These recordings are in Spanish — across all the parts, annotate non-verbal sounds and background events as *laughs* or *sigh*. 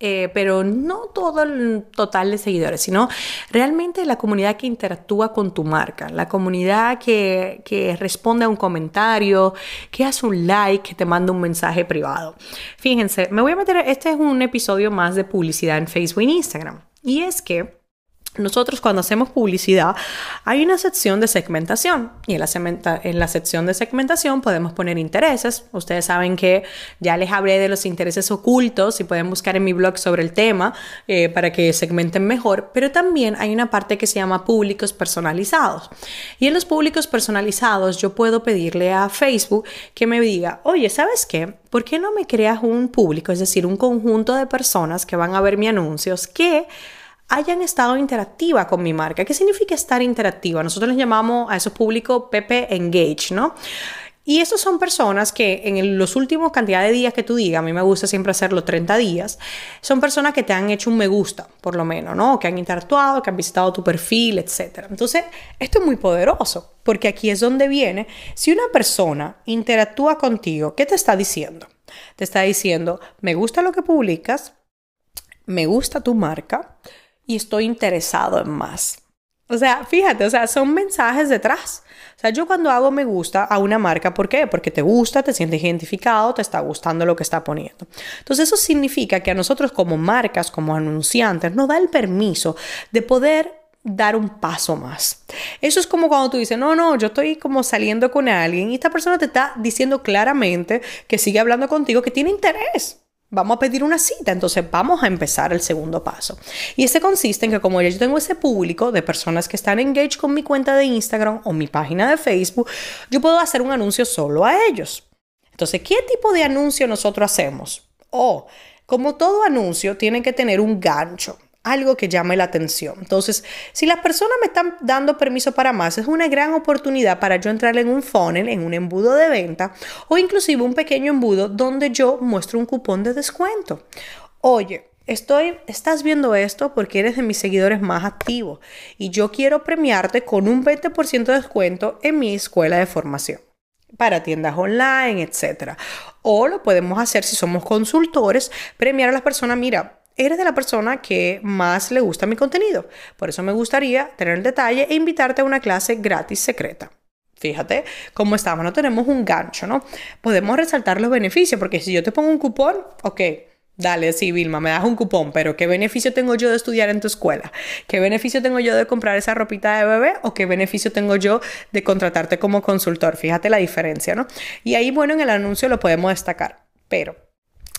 eh, pero no todo el total de seguidores, sino realmente la comunidad que interactúa con tu marca, la comunidad que, que responde a un comentario, que hace un like, que te manda un mensaje privado. Fíjense, me voy a meter, este es un episodio más de publicidad en Facebook e Instagram. Y es que nosotros cuando hacemos publicidad hay una sección de segmentación y en la, sección de segmentación podemos poner intereses. Ustedes saben que ya les hablé de los intereses ocultos y pueden buscar en mi blog sobre el tema eh, para que segmenten mejor, pero también hay una parte que se llama públicos personalizados. Y en los públicos personalizados yo puedo pedirle a Facebook que me diga, oye, ¿sabes qué? ¿Por qué no me creas un público, es decir, un conjunto de personas que van a ver mis anuncios que hayan estado interactiva con mi marca. ¿Qué significa estar interactiva? Nosotros les llamamos a esos públicos PP Engage, ¿no? Y esos son personas que en los últimos cantidad de días que tú digas, a mí me gusta siempre hacerlo 30 días, son personas que te han hecho un me gusta, por lo menos, ¿no? Que han interactuado, que han visitado tu perfil, etc. Entonces, esto es muy poderoso, porque aquí es donde viene, si una persona interactúa contigo, ¿qué te está diciendo? Te está diciendo, me gusta lo que publicas, me gusta tu marca, y estoy interesado en más. O sea, fíjate, o sea, son mensajes detrás. O sea, yo cuando hago me gusta a una marca, ¿por qué? Porque te gusta, te sientes identificado, te está gustando lo que está poniendo. Entonces, eso significa que a nosotros como marcas, como anunciantes, nos da el permiso de poder dar un paso más. Eso es como cuando tú dices, no, no, yo estoy como saliendo con alguien y esta persona te está diciendo claramente que sigue hablando contigo, que tiene interés. Vamos a pedir una cita, entonces vamos a empezar el segundo paso. Y este consiste en que como yo tengo ese público de personas que están engaged con mi cuenta de Instagram o mi página de Facebook, yo puedo hacer un anuncio solo a ellos. Entonces, ¿qué tipo de anuncio nosotros hacemos? O, como todo anuncio, tiene que tener un gancho algo que llame la atención. Entonces, si las personas me están dando permiso para más, es una gran oportunidad para yo entrar en un funnel, en un embudo de venta o inclusive un pequeño embudo donde yo muestro un cupón de descuento. Oye, Estoy, estás viendo esto porque eres de mis seguidores más activos y yo quiero premiarte con un 20% de descuento en mi escuela de formación para tiendas online, etc. O lo podemos hacer si somos consultores, premiar a las personas, mira, eres de la persona que más le gusta mi contenido. Por eso me gustaría tener el detalle e invitarte a una clase gratis secreta. Fíjate cómo estamos, no tenemos un gancho, ¿no? Podemos resaltar los beneficios, porque si yo te pongo un cupón, ok, Dale, sí, Vilma, me das un cupón, pero ¿qué beneficio tengo yo de estudiar en tu escuela? ¿Qué beneficio tengo yo de comprar esa ropita de bebé? ¿O qué beneficio tengo yo de contratarte como consultor? Fíjate la diferencia, ¿no? Y ahí, bueno, en el anuncio lo podemos destacar. Pero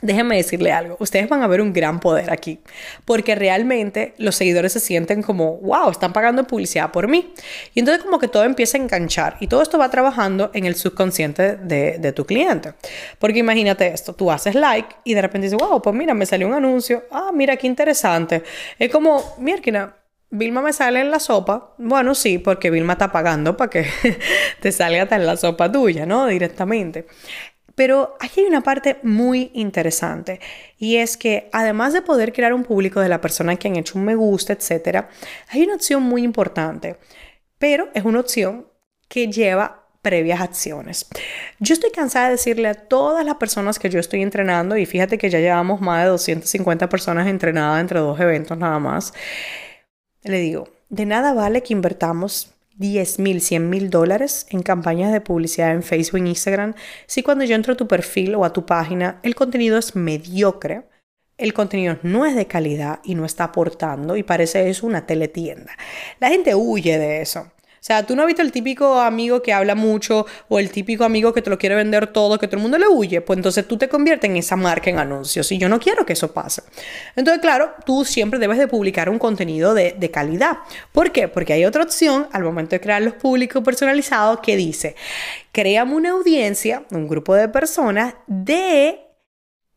Déjenme decirle algo, ustedes van a ver un gran poder aquí, porque realmente los seguidores se sienten como, wow, están pagando publicidad por mí. Y entonces como que todo empieza a enganchar y todo esto va trabajando en el subconsciente de, tu cliente. Porque imagínate esto, tú haces like y de repente dices, wow, pues mira, me salió un anuncio, ah, mira qué interesante. Es como, mira, Vilma me sale en la sopa. Bueno, sí, porque Vilma está pagando para que *laughs* te salga hasta en la sopa tuya, ¿no? Directamente. Pero aquí hay una parte muy interesante y es que además de poder crear un público de la persona que han hecho un me gusta, etc., hay una opción muy importante, pero es una opción que lleva previas acciones. Yo estoy cansada de decirle a todas las personas que yo estoy entrenando, y fíjate que ya llevamos más de 250 personas entrenadas entre dos eventos nada más, le digo, de nada vale que invertamos 10 mil, 100 mil dólares en campañas de publicidad en Facebook e Instagram si cuando yo entro a tu perfil o a tu página el contenido es mediocre, el contenido no es de calidad y no está aportando y parece eso una teletienda. La gente huye de eso. O sea, tú no has visto el típico amigo que habla mucho o el típico amigo que te lo quiere vender todo, que todo el mundo le huye. Pues entonces tú te conviertes en esa marca en anuncios y yo no quiero que eso pase. Entonces, claro, tú siempre debes de publicar un contenido de, de calidad. ¿Por qué? Porque hay otra opción al momento de crear los públicos personalizados que dice, créame una audiencia, un grupo de personas de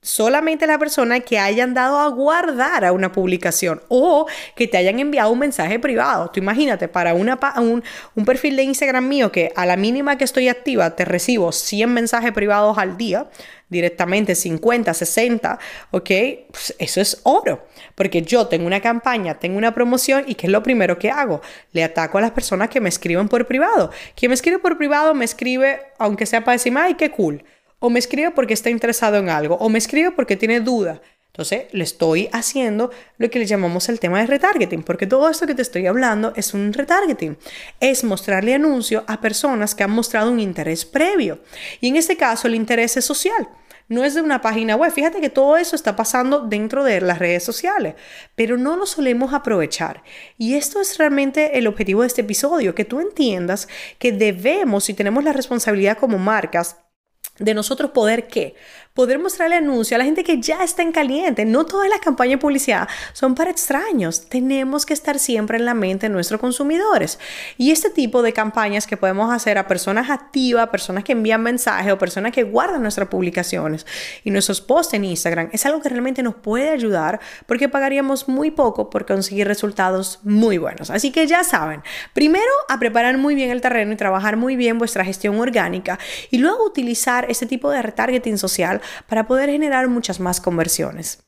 solamente la persona que hayan dado a guardar a una publicación o que te hayan enviado un mensaje privado. Tú imagínate, para una, un, un perfil de Instagram mío que a la mínima que estoy activa te recibo 100 mensajes privados al día, directamente 50, 60, ¿ok? Pues eso es oro, porque yo tengo una campaña, tengo una promoción y ¿qué es lo primero que hago? Le ataco a las personas que me escriben por privado. Quien me escribe por privado me escribe, aunque sea para decirme, ay, qué cool o me escribe porque está interesado en algo, o me escribe porque tiene duda. Entonces, le estoy haciendo lo que le llamamos el tema de retargeting, porque todo esto que te estoy hablando es un retargeting. Es mostrarle anuncio a personas que han mostrado un interés previo. Y en este caso, el interés es social. No es de una página web. Fíjate que todo eso está pasando dentro de las redes sociales, pero no lo solemos aprovechar. Y esto es realmente el objetivo de este episodio, que tú entiendas que debemos, y tenemos la responsabilidad como marcas, de nosotros poder qué? Poder mostrarle anuncio a la gente que ya está en caliente. No todas las campañas de publicidad son para extraños. Tenemos que estar siempre en la mente de nuestros consumidores. Y este tipo de campañas que podemos hacer a personas activas, personas que envían mensajes o personas que guardan nuestras publicaciones y nuestros posts en Instagram es algo que realmente nos puede ayudar porque pagaríamos muy poco por conseguir resultados muy buenos. Así que ya saben, primero a preparar muy bien el terreno y trabajar muy bien vuestra gestión orgánica y luego este tipo de retargeting social para poder generar muchas más conversiones.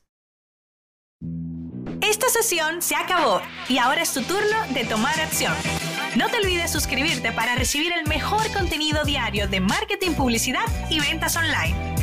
Esta sesión se acabó y ahora es tu turno de tomar acción. No te olvides suscribirte para recibir el mejor contenido diario de marketing, publicidad y ventas online.